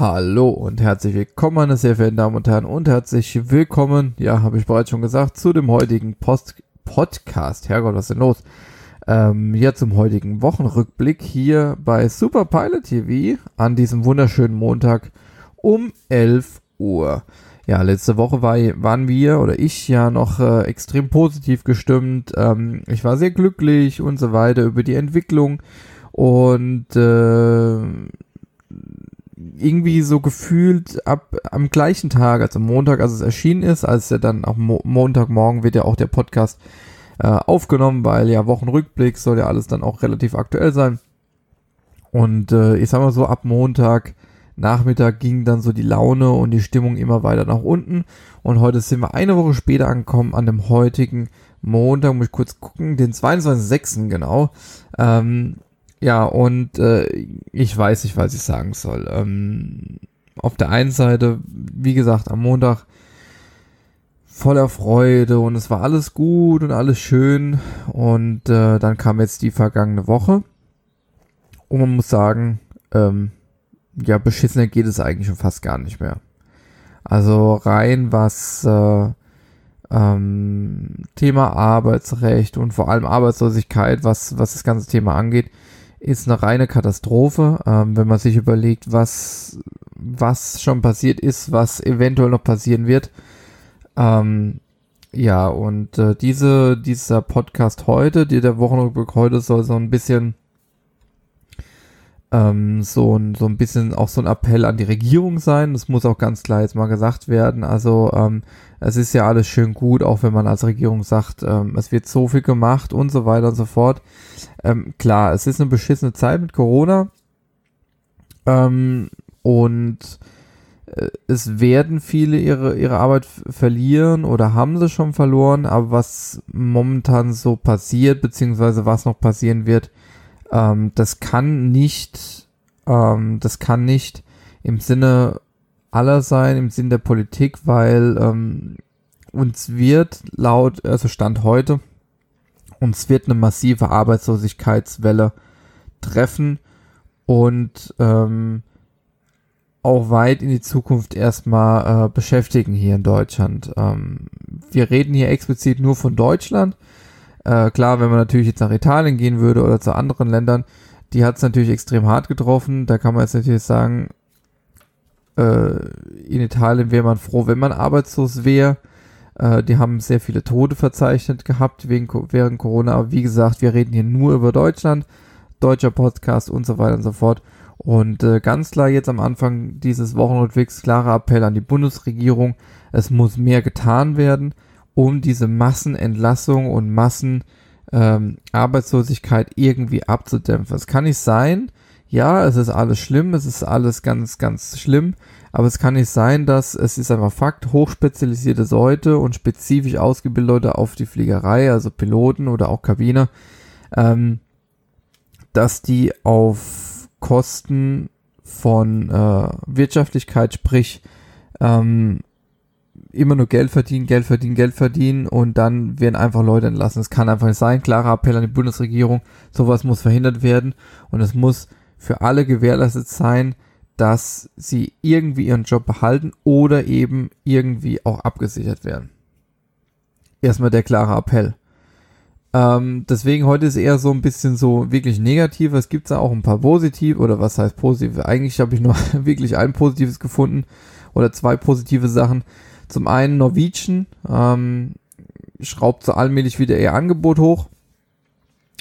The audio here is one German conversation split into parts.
Hallo und herzlich willkommen, meine sehr verehrten Damen und Herren, und herzlich willkommen, ja, habe ich bereits schon gesagt, zu dem heutigen Post Podcast. Herrgott, was ist denn los? Ähm, ja, zum heutigen Wochenrückblick hier bei Super Pilot TV an diesem wunderschönen Montag um 11 Uhr. Ja, letzte Woche war, waren wir oder ich ja noch äh, extrem positiv gestimmt. Ähm, ich war sehr glücklich und so weiter über die Entwicklung und äh, irgendwie so gefühlt ab am gleichen Tag, also Montag, als es erschienen ist, als er dann auch Mo Montagmorgen wird ja auch der Podcast äh, aufgenommen, weil ja Wochenrückblick soll ja alles dann auch relativ aktuell sein. Und äh, ich sag mal so, ab Montag Nachmittag ging dann so die Laune und die Stimmung immer weiter nach unten. Und heute sind wir eine Woche später angekommen, an dem heutigen Montag, muss ich kurz gucken, den 22.06. genau. Ähm, ja, und äh, ich weiß nicht, was ich sagen soll. Ähm, auf der einen Seite, wie gesagt, am Montag voller Freude und es war alles gut und alles schön. Und äh, dann kam jetzt die vergangene Woche. Und man muss sagen, ähm, ja, beschissener geht es eigentlich schon fast gar nicht mehr. Also rein was äh, ähm, Thema Arbeitsrecht und vor allem Arbeitslosigkeit, was, was das ganze Thema angeht, ist eine reine Katastrophe, ähm, wenn man sich überlegt, was, was schon passiert ist, was eventuell noch passieren wird. Ähm, ja, und äh, diese, dieser Podcast heute, der Wochenrückblick heute soll so ein bisschen ähm, so, ein, so ein bisschen auch so ein Appell an die Regierung sein. Das muss auch ganz klar jetzt mal gesagt werden. Also ähm, es ist ja alles schön gut, auch wenn man als Regierung sagt, ähm, es wird so viel gemacht und so weiter und so fort. Ähm, klar, es ist eine beschissene Zeit mit Corona. Ähm, und äh, es werden viele ihre, ihre Arbeit verlieren oder haben sie schon verloren, aber was momentan so passiert, beziehungsweise was noch passieren wird, ähm, das kann nicht, ähm, das kann nicht im Sinne aller sein, im Sinne der Politik, weil ähm, uns wird laut, also Stand heute, uns wird eine massive Arbeitslosigkeitswelle treffen und ähm, auch weit in die Zukunft erstmal äh, beschäftigen hier in Deutschland. Ähm, wir reden hier explizit nur von Deutschland. Äh, klar, wenn man natürlich jetzt nach Italien gehen würde oder zu anderen Ländern, die hat es natürlich extrem hart getroffen. Da kann man jetzt natürlich sagen, äh, in Italien wäre man froh, wenn man arbeitslos wäre. Äh, die haben sehr viele Tote verzeichnet gehabt wegen, während Corona. Aber wie gesagt, wir reden hier nur über Deutschland, deutscher Podcast und so weiter und so fort. Und äh, ganz klar jetzt am Anfang dieses Wochenrückblicks klarer Appell an die Bundesregierung. Es muss mehr getan werden, um diese Massenentlassung und Massenarbeitslosigkeit ähm, irgendwie abzudämpfen. Es kann nicht sein, ja, es ist alles schlimm, es ist alles ganz, ganz schlimm, aber es kann nicht sein, dass es ist einfach Fakt, hochspezialisierte Leute und spezifisch ausgebildete Leute auf die Fliegerei, also Piloten oder auch Kabine, ähm, dass die auf Kosten von äh, Wirtschaftlichkeit, sprich ähm, immer nur Geld verdienen, Geld verdienen, Geld verdienen und dann werden einfach Leute entlassen. Es kann einfach nicht sein. Klarer Appell an die Bundesregierung, sowas muss verhindert werden und es muss für alle gewährleistet sein, dass sie irgendwie ihren Job behalten oder eben irgendwie auch abgesichert werden. Erstmal der klare Appell. Ähm, deswegen heute ist eher so ein bisschen so wirklich negativ. Es gibt da auch ein paar positive oder was heißt positive? Eigentlich habe ich nur wirklich ein positives gefunden oder zwei positive Sachen. Zum einen Norwegian ähm, schraubt so allmählich wieder ihr Angebot hoch.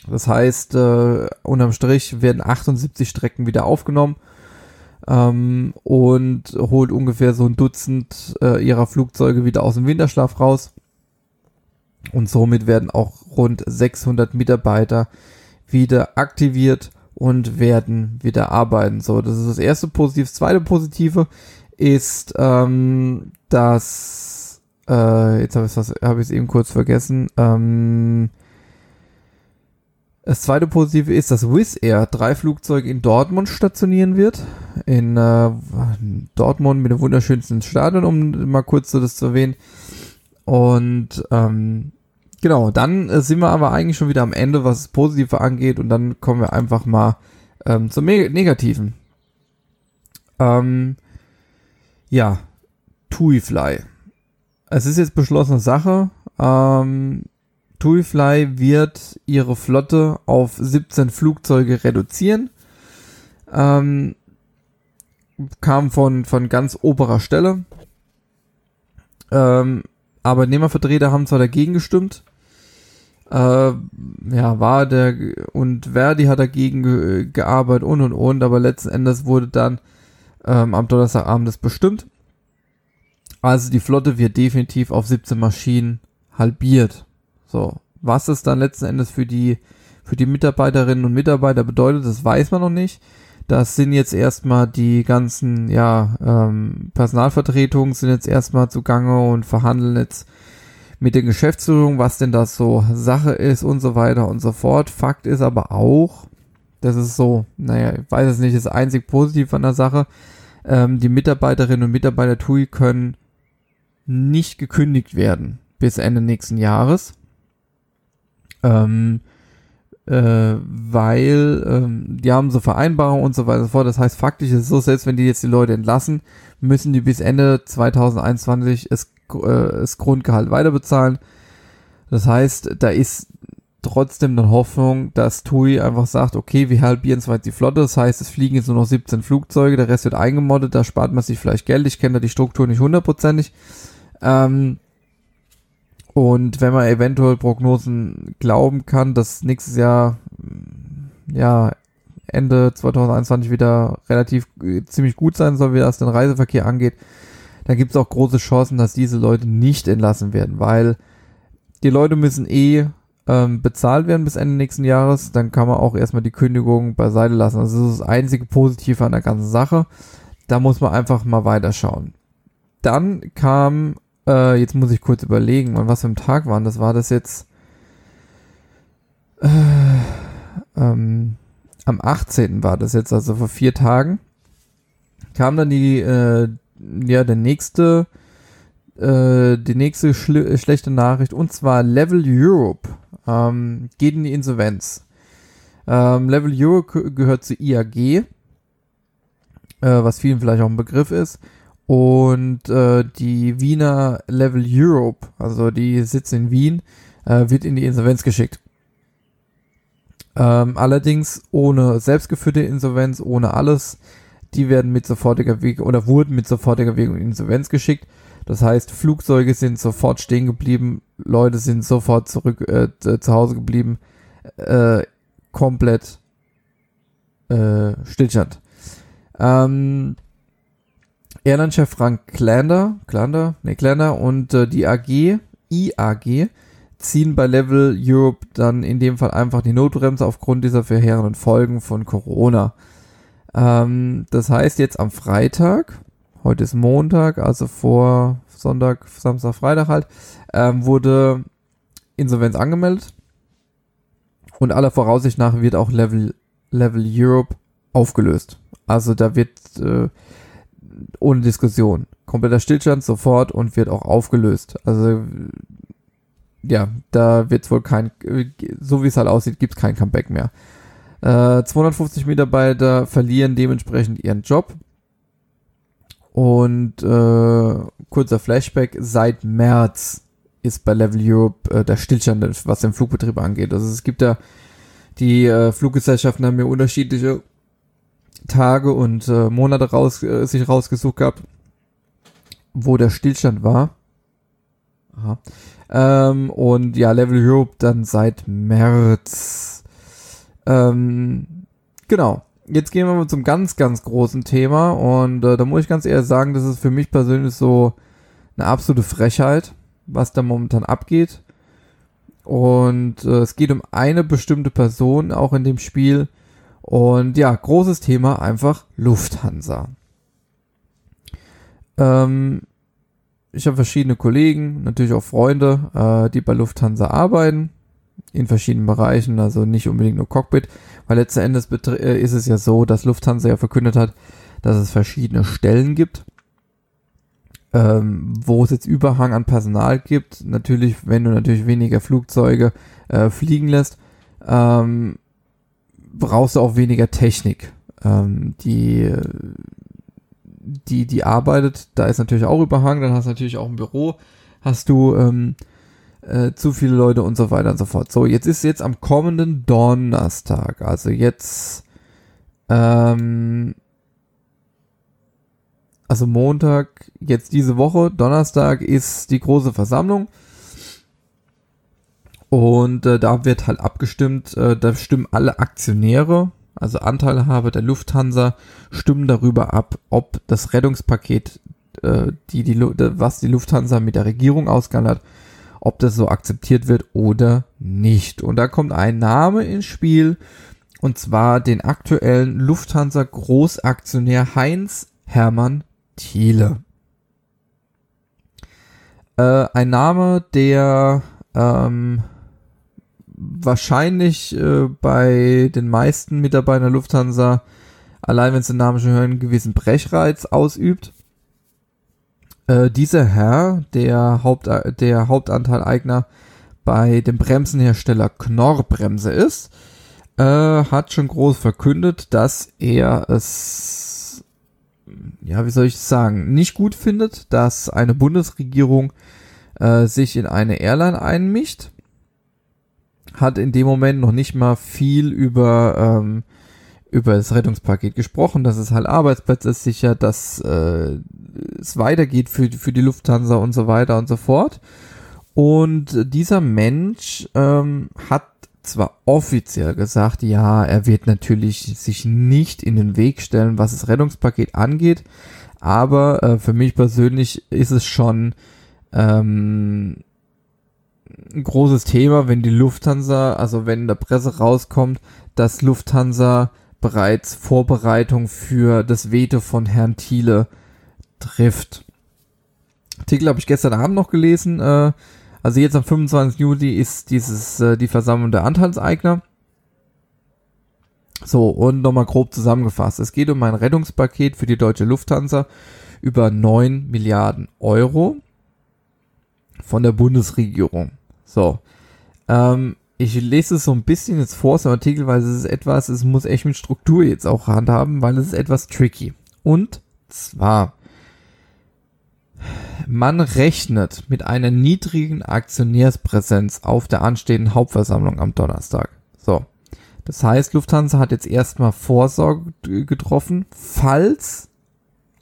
Das heißt, äh, unterm Strich werden 78 Strecken wieder aufgenommen ähm, und holt ungefähr so ein Dutzend äh, ihrer Flugzeuge wieder aus dem Winterschlaf raus. Und somit werden auch rund 600 Mitarbeiter wieder aktiviert und werden wieder arbeiten. So, das ist das erste Positive. Das zweite Positive ist, ähm, dass, äh, jetzt habe ich es hab eben kurz vergessen, ähm, das zweite Positive ist, dass Wizz Air drei Flugzeuge in Dortmund stationieren wird. In äh, Dortmund mit dem wunderschönsten Stadion, um mal kurz so das zu erwähnen. Und ähm, genau, dann äh, sind wir aber eigentlich schon wieder am Ende, was das Positive angeht. Und dann kommen wir einfach mal ähm, zum Negativen. Ähm, Ja, TuiFly. Es ist jetzt beschlossene Sache. Ähm, TuiFly wird ihre Flotte auf 17 Flugzeuge reduzieren. Ähm, kam von, von ganz oberer Stelle. Ähm, Arbeitnehmervertreter haben zwar dagegen gestimmt, äh, ja, war der und Verdi hat dagegen ge gearbeitet und und und, aber letzten Endes wurde dann ähm, am Donnerstagabend das bestimmt. Also die Flotte wird definitiv auf 17 Maschinen halbiert. So, was es dann letzten Endes für die für die Mitarbeiterinnen und Mitarbeiter bedeutet, das weiß man noch nicht. Das sind jetzt erstmal die ganzen, ja, ähm, Personalvertretungen sind jetzt erstmal zugange und verhandeln jetzt mit der Geschäftsführung, was denn das so Sache ist und so weiter und so fort. Fakt ist aber auch, das ist so, naja, ich weiß es nicht, ist einzig positiv an der Sache, ähm, die Mitarbeiterinnen und Mitarbeiter TUI können nicht gekündigt werden bis Ende nächsten Jahres. Ähm, äh, weil ähm, die haben so Vereinbarungen und so weiter und so fort. Das heißt, faktisch ist es so, selbst wenn die jetzt die Leute entlassen, müssen die bis Ende 2021 es, äh, das Grundgehalt weiter bezahlen. Das heißt, da ist trotzdem eine Hoffnung, dass TUI einfach sagt, okay, wir halbieren zwar die Flotte, das heißt, es fliegen jetzt nur noch 17 Flugzeuge, der Rest wird eingemoddet, da spart man sich vielleicht Geld, ich kenne da die Struktur nicht hundertprozentig. Ähm, und wenn man eventuell Prognosen glauben kann, dass nächstes Jahr, ja, Ende 2021 wieder relativ äh, ziemlich gut sein soll, wie das den Reiseverkehr angeht, dann gibt es auch große Chancen, dass diese Leute nicht entlassen werden, weil die Leute müssen eh ähm, bezahlt werden bis Ende nächsten Jahres, dann kann man auch erstmal die Kündigung beiseite lassen. Also das ist das einzige Positive an der ganzen Sache. Da muss man einfach mal weiterschauen. Dann kam, äh, jetzt muss ich kurz überlegen, wann was für ein Tag waren. Das war das jetzt äh, ähm, am 18. war das jetzt, also vor vier Tagen. Kam dann die, äh, ja, der nächste, äh, die nächste schlechte Nachricht und zwar Level Europe ähm, geht in die Insolvenz. Ähm, Level Europe gehört zu IAG, äh, was vielen vielleicht auch ein Begriff ist. Und äh, die Wiener Level Europe, also die sitzt in Wien, äh, wird in die Insolvenz geschickt. Ähm, allerdings ohne selbstgeführte Insolvenz, ohne alles. Die werden mit sofortiger Weg oder wurden mit sofortiger Weg in Insolvenz geschickt. Das heißt, Flugzeuge sind sofort stehen geblieben, Leute sind sofort zurück äh, zu Hause geblieben, äh, komplett äh, Stillstand. Ähm, Airline-Chef Frank Klander, Klander, nee, Klander und äh, die AG, IAG, ziehen bei Level Europe dann in dem Fall einfach die Notbremse aufgrund dieser verheerenden Folgen von Corona. Ähm, das heißt, jetzt am Freitag heute ist Montag, also vor Sonntag, Samstag, Freitag halt, ähm, wurde Insolvenz angemeldet. Und aller Voraussicht nach wird auch Level, Level Europe aufgelöst. Also da wird äh, ohne Diskussion kompletter Stillstand sofort und wird auch aufgelöst. Also ja, da wird wohl kein, so wie es halt aussieht, gibt es kein Comeback mehr. Äh, 250 Mitarbeiter verlieren dementsprechend ihren Job. Und äh, kurzer Flashback, seit März ist bei Level Europe äh, der Stillstand, was den Flugbetrieb angeht. Also es gibt ja, die äh, Fluggesellschaften haben ja unterschiedliche Tage und äh, Monate raus, äh, sich rausgesucht gehabt, wo der Stillstand war. Aha. Ähm, und ja, Level Europe dann seit März. Ähm, genau jetzt gehen wir mal zum ganz, ganz großen Thema und äh, da muss ich ganz ehrlich sagen, das ist für mich persönlich so eine absolute Frechheit, was da momentan abgeht. Und äh, es geht um eine bestimmte Person auch in dem Spiel. Und ja, großes Thema einfach Lufthansa. Ähm, ich habe verschiedene Kollegen, natürlich auch Freunde, äh, die bei Lufthansa arbeiten in verschiedenen Bereichen, also nicht unbedingt nur Cockpit, weil letzten Endes äh, ist es ja so, dass Lufthansa ja verkündet hat, dass es verschiedene Stellen gibt, ähm, wo es jetzt Überhang an Personal gibt. Natürlich, wenn du natürlich weniger Flugzeuge äh, fliegen lässt, ähm, brauchst du auch weniger Technik. Ähm, die die, die arbeitet, da ist natürlich auch Überhang, dann hast du natürlich auch ein Büro, hast du ähm, äh, zu viele Leute und so weiter und so fort. So, jetzt ist jetzt am kommenden Donnerstag, also jetzt, ähm, also Montag, jetzt diese Woche, Donnerstag ist die große Versammlung. Und äh, da wird halt abgestimmt, äh, da stimmen alle Aktionäre, also Anteilhaber der Lufthansa, stimmen darüber ab, ob das Rettungspaket, äh, die, die, was die Lufthansa mit der Regierung ausgehandelt hat, ob das so akzeptiert wird oder nicht. Und da kommt ein Name ins Spiel, und zwar den aktuellen Lufthansa Großaktionär Heinz Hermann Thiele. Äh, ein Name, der ähm, wahrscheinlich äh, bei den meisten Mitarbeitern der Lufthansa, allein wenn sie den Namen schon hören, einen gewissen Brechreiz ausübt. Äh, dieser Herr, der, Haupt, der Hauptanteileigner bei dem Bremsenhersteller Knorr Bremse ist, äh, hat schon groß verkündet, dass er es, ja, wie soll ich sagen, nicht gut findet, dass eine Bundesregierung äh, sich in eine Airline einmischt. Hat in dem Moment noch nicht mal viel über, ähm, über das Rettungspaket gesprochen, dass es halt Arbeitsplätze sichert, dass äh, es weitergeht für, für die Lufthansa und so weiter und so fort. Und dieser Mensch ähm, hat zwar offiziell gesagt, ja, er wird natürlich sich nicht in den Weg stellen, was das Rettungspaket angeht, aber äh, für mich persönlich ist es schon ähm, ein großes Thema, wenn die Lufthansa, also wenn in der Presse rauskommt, dass Lufthansa bereits Vorbereitung für das Veto von Herrn Thiele trifft. Artikel habe ich gestern Abend noch gelesen. Äh, also jetzt am 25. Juli ist dieses äh, die Versammlung der Anteilseigner. So, und nochmal grob zusammengefasst. Es geht um ein Rettungspaket für die deutsche Lufthansa über 9 Milliarden Euro von der Bundesregierung. So. Ähm, ich lese es so ein bisschen jetzt vor aus dem Artikel, weil es ist etwas, es muss echt mit Struktur jetzt auch handhaben, weil es ist etwas tricky. Und zwar, man rechnet mit einer niedrigen Aktionärspräsenz auf der anstehenden Hauptversammlung am Donnerstag. So. Das heißt, Lufthansa hat jetzt erstmal Vorsorge getroffen, falls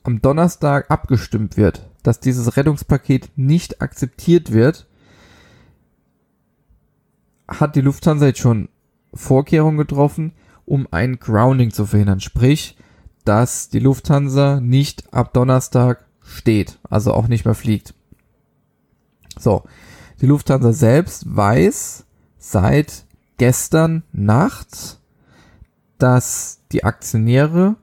am Donnerstag abgestimmt wird, dass dieses Rettungspaket nicht akzeptiert wird, hat die Lufthansa jetzt schon Vorkehrungen getroffen, um ein Grounding zu verhindern. Sprich, dass die Lufthansa nicht ab Donnerstag steht, also auch nicht mehr fliegt. So, die Lufthansa selbst weiß seit gestern Nacht, dass die Aktionäre,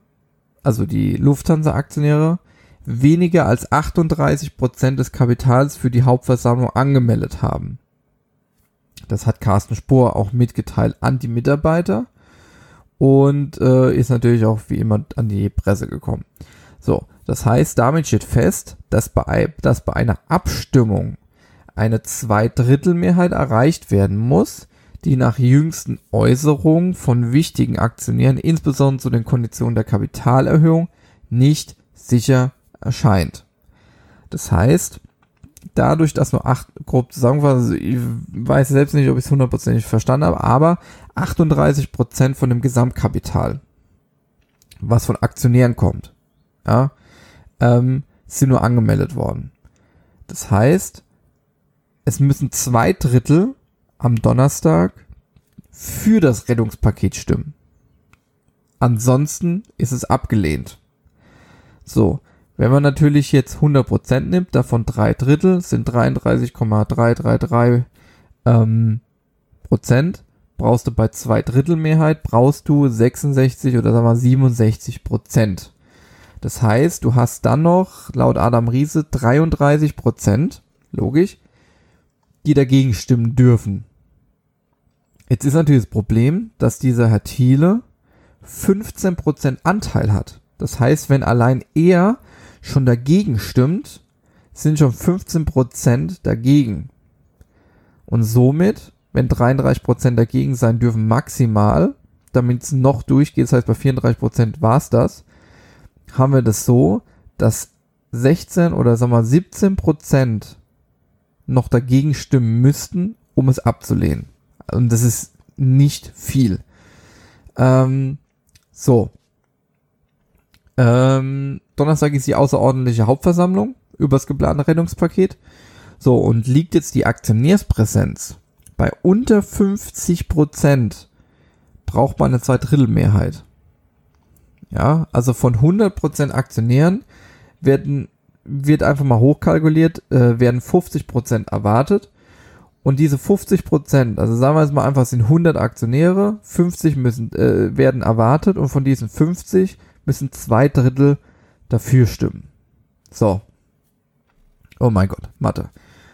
also die Lufthansa-Aktionäre, weniger als 38 Prozent des Kapitals für die Hauptversammlung angemeldet haben. Das hat Carsten Spohr auch mitgeteilt an die Mitarbeiter und äh, ist natürlich auch wie immer an die Presse gekommen. So, das heißt, damit steht fest, dass bei, dass bei einer Abstimmung eine Zweidrittelmehrheit erreicht werden muss, die nach jüngsten Äußerungen von wichtigen Aktionären, insbesondere zu den Konditionen der Kapitalerhöhung, nicht sicher erscheint. Das heißt, dadurch, dass nur acht, grob zusammengefasst, also ich weiß selbst nicht, ob ich es hundertprozentig verstanden habe, aber 38 Prozent von dem Gesamtkapital, was von Aktionären kommt, ja, ähm, sind nur angemeldet worden. Das heißt, es müssen zwei Drittel am Donnerstag für das Rettungspaket stimmen. Ansonsten ist es abgelehnt. So, wenn man natürlich jetzt 100% nimmt, davon drei Drittel sind 33,333 ähm, Prozent, brauchst du bei zwei Drittel Mehrheit, brauchst du 66 oder sagen wir 67 Prozent. Das heißt, du hast dann noch, laut Adam Riese, 33 Prozent, logisch, die dagegen stimmen dürfen. Jetzt ist natürlich das Problem, dass dieser Herr Thiele 15% Anteil hat. Das heißt, wenn allein er schon dagegen stimmt, sind schon 15% dagegen. Und somit, wenn 33% dagegen sein dürfen maximal, damit es noch durchgeht, das heißt bei 34% war es das, haben wir das so, dass 16 oder sagen wir 17 Prozent noch dagegen stimmen müssten, um es abzulehnen. Und das ist nicht viel. Ähm, so. Ähm, Donnerstag ist die außerordentliche Hauptversammlung über das geplante Rettungspaket. So, und liegt jetzt die Aktionärspräsenz bei unter 50 Prozent, braucht man eine Zweidrittelmehrheit. Ja, also von 100 Prozent Aktionären werden, wird einfach mal hochkalkuliert, äh, werden 50 Prozent erwartet. Und diese 50 Prozent, also sagen wir jetzt mal einfach, sind 100 Aktionäre, 50 müssen, äh, werden erwartet und von diesen 50 müssen zwei Drittel dafür stimmen. So. Oh mein Gott, Mathe.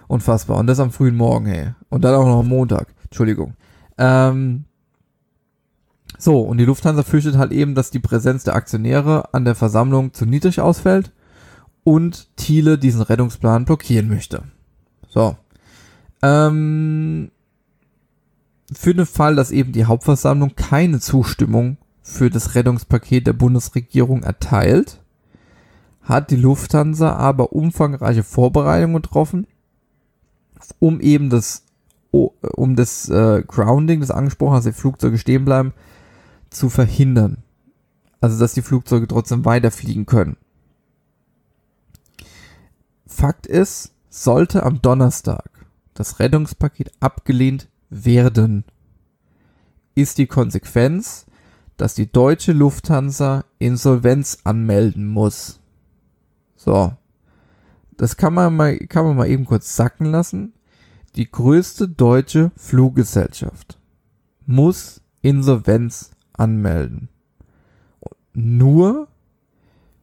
Unfassbar. Und das am frühen Morgen, hey. Und dann auch noch am Montag. Entschuldigung. Ähm, so, und die Lufthansa fürchtet halt eben, dass die Präsenz der Aktionäre an der Versammlung zu niedrig ausfällt und Thiele diesen Rettungsplan blockieren möchte. So. Ähm, für den Fall, dass eben die Hauptversammlung keine Zustimmung für das Rettungspaket der Bundesregierung erteilt, hat die Lufthansa aber umfangreiche Vorbereitungen getroffen, um eben das, um das äh, Grounding, das angesprochen, dass die Flugzeuge stehen bleiben, zu verhindern. Also, dass die Flugzeuge trotzdem weiterfliegen können. Fakt ist, sollte am Donnerstag das Rettungspaket abgelehnt werden, ist die Konsequenz, dass die deutsche Lufthansa Insolvenz anmelden muss. So. Das kann man mal, kann man mal eben kurz sacken lassen. Die größte deutsche Fluggesellschaft muss Insolvenz anmelden. Nur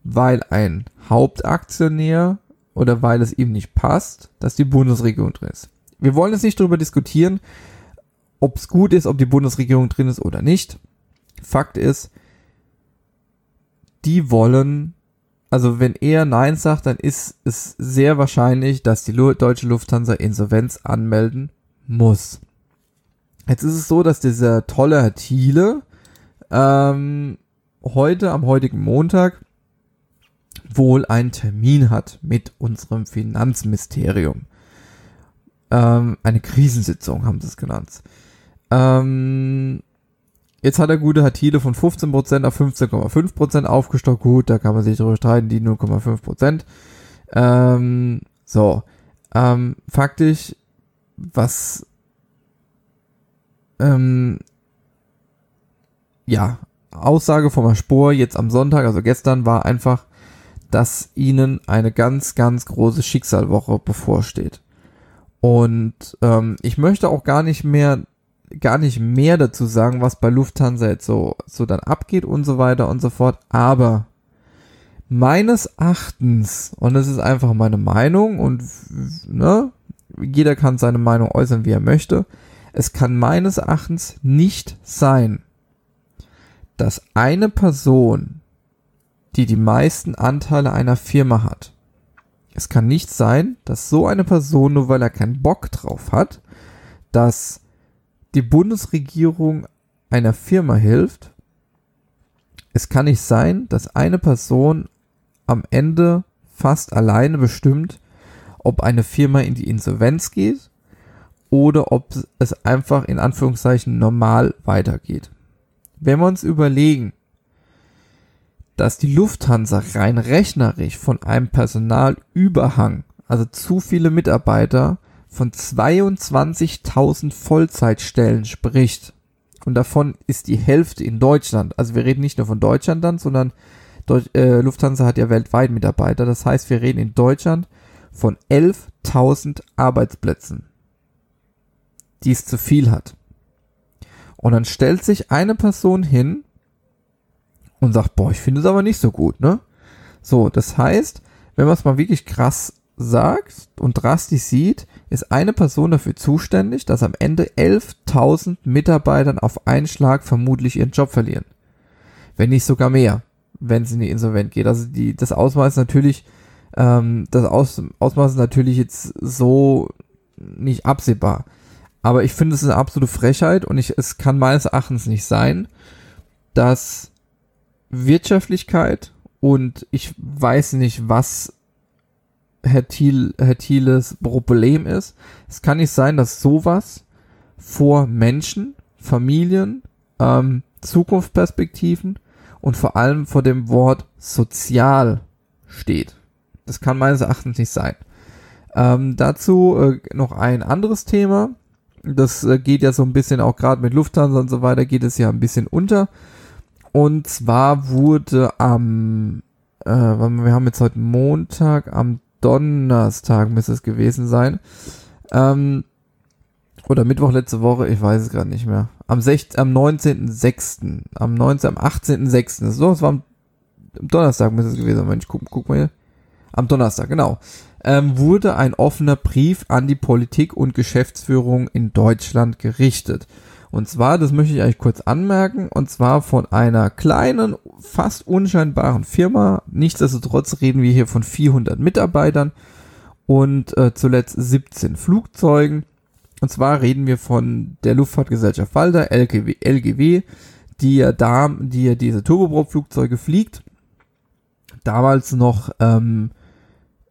weil ein Hauptaktionär oder weil es ihm nicht passt, dass die Bundesregierung drin ist wir wollen jetzt nicht darüber diskutieren, ob es gut ist, ob die Bundesregierung drin ist oder nicht. Fakt ist, die wollen, also wenn er Nein sagt, dann ist es sehr wahrscheinlich, dass die deutsche Lufthansa Insolvenz anmelden muss. Jetzt ist es so, dass dieser tolle Herr Thiele ähm, heute, am heutigen Montag, wohl einen Termin hat mit unserem Finanzministerium. Ähm, eine Krisensitzung haben sie es genannt. Ähm, jetzt hat der gute Hatile von 15% auf 15,5% aufgestockt. Gut, da kann man sich darüber streiten, die 0,5%. Ähm, so. Ähm, faktisch, was ähm, ja, Aussage vom Herr Spohr jetzt am Sonntag, also gestern, war einfach, dass ihnen eine ganz, ganz große Schicksalwoche bevorsteht. Und ähm, ich möchte auch gar nicht mehr, gar nicht mehr dazu sagen, was bei Lufthansa jetzt so, so dann abgeht und so weiter und so fort. Aber meines Erachtens, und das ist einfach meine Meinung und ne, jeder kann seine Meinung äußern, wie er möchte, es kann meines Erachtens nicht sein, dass eine Person, die die meisten Anteile einer Firma hat, es kann nicht sein, dass so eine Person, nur weil er keinen Bock drauf hat, dass die Bundesregierung einer Firma hilft. Es kann nicht sein, dass eine Person am Ende fast alleine bestimmt, ob eine Firma in die Insolvenz geht oder ob es einfach in Anführungszeichen normal weitergeht. Wenn wir uns überlegen, dass die Lufthansa rein rechnerisch von einem Personalüberhang, also zu viele Mitarbeiter, von 22.000 Vollzeitstellen spricht. Und davon ist die Hälfte in Deutschland. Also wir reden nicht nur von Deutschland dann, sondern Deutsch, äh, Lufthansa hat ja weltweit Mitarbeiter. Das heißt, wir reden in Deutschland von 11.000 Arbeitsplätzen, die es zu viel hat. Und dann stellt sich eine Person hin und sagt, boah, ich finde es aber nicht so gut, ne? So, das heißt, wenn man es mal wirklich krass sagt und drastisch sieht, ist eine Person dafür zuständig, dass am Ende 11.000 Mitarbeitern auf einen Schlag vermutlich ihren Job verlieren. Wenn nicht sogar mehr, wenn es in die Insolvent geht. Also die, das Ausmaß natürlich, ähm, das Aus, Ausmaß ist natürlich jetzt so nicht absehbar. Aber ich finde es eine absolute Frechheit und ich, es kann meines Erachtens nicht sein, dass Wirtschaftlichkeit und ich weiß nicht, was Herr, Thiel, Herr Thieles Problem ist. Es kann nicht sein, dass sowas vor Menschen, Familien, ähm, Zukunftsperspektiven und vor allem vor dem Wort sozial steht. Das kann meines Erachtens nicht sein. Ähm, dazu äh, noch ein anderes Thema. Das äh, geht ja so ein bisschen auch gerade mit Lufthansa und so weiter, geht es ja ein bisschen unter. Und zwar wurde am, äh, wir haben jetzt heute Montag, am Donnerstag müsste es gewesen sein. Ähm, oder Mittwoch letzte Woche, ich weiß es gerade nicht mehr. Am, 6, am 19.06. Am 19. am 18.06. So, es war am Donnerstag müsste es gewesen sein. Mensch, guck, guck mal hier. Am Donnerstag, genau. Ähm, wurde ein offener Brief an die Politik und Geschäftsführung in Deutschland gerichtet. Und zwar, das möchte ich eigentlich kurz anmerken, und zwar von einer kleinen, fast unscheinbaren Firma. Nichtsdestotrotz reden wir hier von 400 Mitarbeitern und äh, zuletzt 17 Flugzeugen. Und zwar reden wir von der Luftfahrtgesellschaft Walter, LGW, LGW die ja da, die ja diese Turboprop-Flugzeuge fliegt. Damals noch ähm,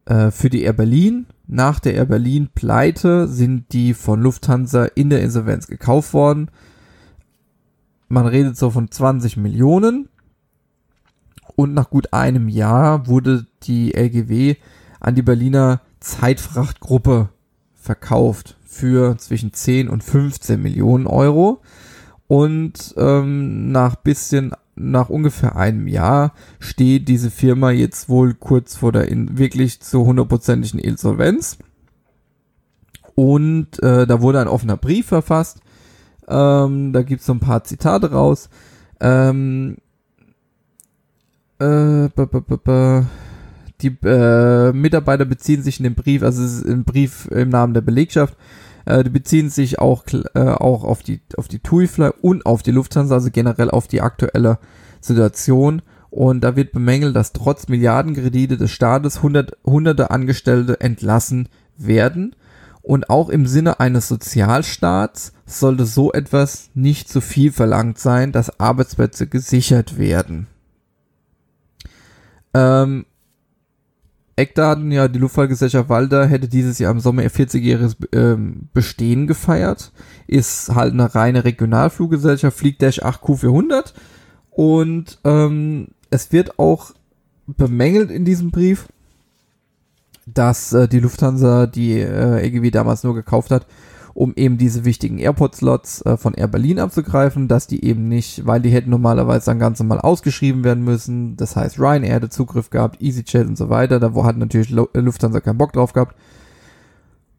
äh, für die Air Berlin. Nach der Air Berlin Pleite sind die von Lufthansa in der Insolvenz gekauft worden. Man redet so von 20 Millionen. Und nach gut einem Jahr wurde die LGW an die Berliner Zeitfrachtgruppe verkauft für zwischen 10 und 15 Millionen Euro. Und ähm, nach bisschen, nach ungefähr einem Jahr steht diese Firma jetzt wohl kurz vor der in, wirklich zu hundertprozentigen Insolvenz. Und äh, da wurde ein offener Brief verfasst. Ähm, da gibt's so ein paar Zitate raus. Ähm, äh, die äh, Mitarbeiter beziehen sich in dem Brief, also es ist ein Brief im Namen der Belegschaft, äh, die beziehen sich auch, äh, auch auf die, auf die TUIFly und auf die Lufthansa, also generell auf die aktuelle Situation. Und da wird bemängelt, dass trotz Milliardenkredite des Staates hundert, hunderte Angestellte entlassen werden. Und auch im Sinne eines Sozialstaats sollte so etwas nicht zu viel verlangt sein, dass Arbeitsplätze gesichert werden. Ähm, Eckdaten, ja, die Luftfahrtgesellschaft Walter hätte dieses Jahr im Sommer ihr 40-jähriges ähm, Bestehen gefeiert. Ist halt eine reine Regionalfluggesellschaft, fliegt Dash 8 Q400. Und ähm, es wird auch bemängelt in diesem Brief, dass äh, die Lufthansa die äh, EGW damals nur gekauft hat, um eben diese wichtigen Airport-Slots äh, von Air Berlin abzugreifen, dass die eben nicht, weil die hätten normalerweise dann ganz normal ausgeschrieben werden müssen. Das heißt, Ryanair hätte Zugriff gehabt, EasyJet und so weiter. Da hat natürlich äh, Lufthansa keinen Bock drauf gehabt.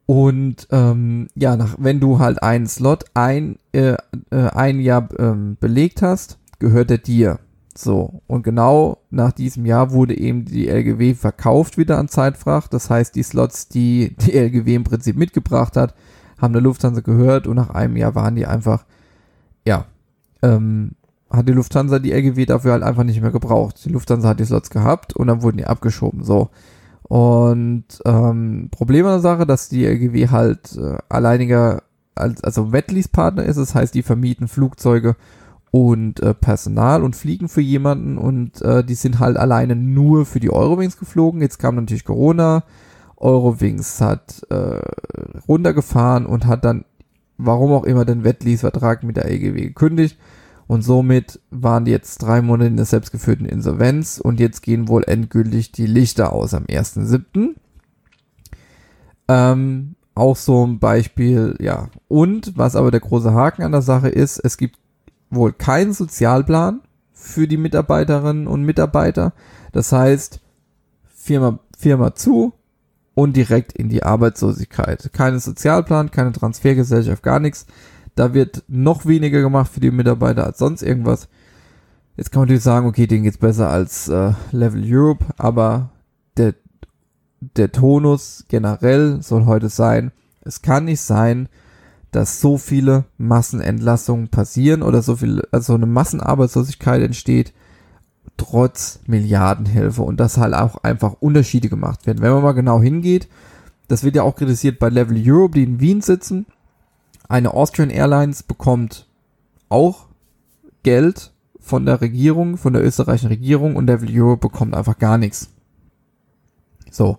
Und ähm, ja, nach, wenn du halt einen Slot ein, äh, äh, ein Jahr ähm, belegt hast, gehört er dir. So, und genau nach diesem Jahr wurde eben die LGW verkauft wieder an Zeitfracht. Das heißt, die Slots, die die LGW im Prinzip mitgebracht hat, haben der Lufthansa gehört und nach einem Jahr waren die einfach, ja, ähm, hat die Lufthansa die LGW dafür halt einfach nicht mehr gebraucht. Die Lufthansa hat die Slots gehabt und dann wurden die abgeschoben, so. Und ähm, Problem an der Sache, dass die LGW halt äh, alleiniger, als, also Wetlease-Partner ist, das heißt, die vermieten Flugzeuge und äh, Personal und fliegen für jemanden und äh, die sind halt alleine nur für die Eurowings geflogen. Jetzt kam natürlich Corona, Eurowings hat äh, runtergefahren und hat dann, warum auch immer, den Wettlease-Vertrag mit der EGW gekündigt. Und somit waren die jetzt drei Monate in der selbstgeführten Insolvenz und jetzt gehen wohl endgültig die Lichter aus am 1.7. Ähm, auch so ein Beispiel, ja. Und was aber der große Haken an der Sache ist, es gibt wohl keinen Sozialplan für die Mitarbeiterinnen und Mitarbeiter. Das heißt, Firma, Firma zu, und direkt in die Arbeitslosigkeit. Keine Sozialplan, keine Transfergesellschaft, gar nichts. Da wird noch weniger gemacht für die Mitarbeiter als sonst irgendwas. Jetzt kann man natürlich sagen, okay, denen geht's besser als äh, Level Europe, aber der, der Tonus generell soll heute sein, es kann nicht sein, dass so viele Massenentlassungen passieren oder so viel, also eine Massenarbeitslosigkeit entsteht, trotz Milliardenhilfe und dass halt auch einfach Unterschiede gemacht werden. Wenn man mal genau hingeht, das wird ja auch kritisiert bei Level Europe, die in Wien sitzen. Eine Austrian Airlines bekommt auch Geld von der Regierung, von der österreichischen Regierung und Devil Europe bekommt einfach gar nichts. So.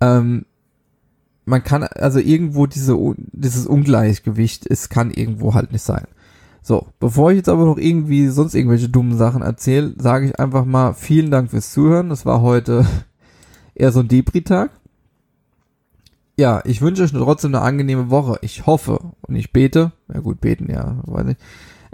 Ähm, man kann, also irgendwo diese, dieses Ungleichgewicht, es kann irgendwo halt nicht sein. So, bevor ich jetzt aber noch irgendwie sonst irgendwelche dummen Sachen erzähle, sage ich einfach mal vielen Dank fürs Zuhören. Das war heute eher so ein Depri-Tag. Ja, ich wünsche euch trotzdem eine angenehme Woche. Ich hoffe und ich bete, ja gut, beten, ja, weiß nicht.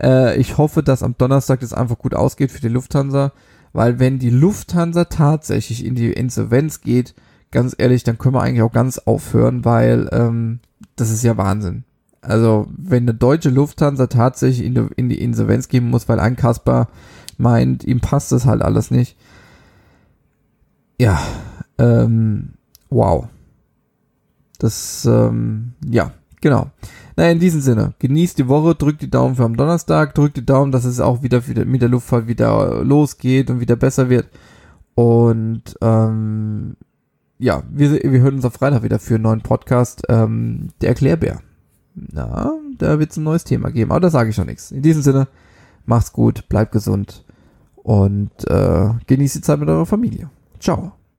Äh, ich hoffe, dass am Donnerstag das einfach gut ausgeht für die Lufthansa, weil wenn die Lufthansa tatsächlich in die Insolvenz geht, ganz ehrlich, dann können wir eigentlich auch ganz aufhören, weil ähm, das ist ja Wahnsinn. Also, wenn eine deutsche Lufthansa tatsächlich in die, in die Insolvenz gehen muss, weil ein Kasper meint, ihm passt das halt alles nicht. Ja, ähm, wow. Das, ähm, ja, genau. Na, in diesem Sinne, genießt die Woche, drückt die Daumen für am Donnerstag, drückt die Daumen, dass es auch wieder, wieder mit der Luftfahrt wieder losgeht und wieder besser wird. Und ähm, ja, wir, wir hören uns auf Freitag wieder für einen neuen Podcast, ähm, der Erklärbär. Na, da wird es ein neues Thema geben, aber da sage ich schon nichts. In diesem Sinne, macht's gut, bleibt gesund und äh, genießt die Zeit mit eurer Familie. Ciao.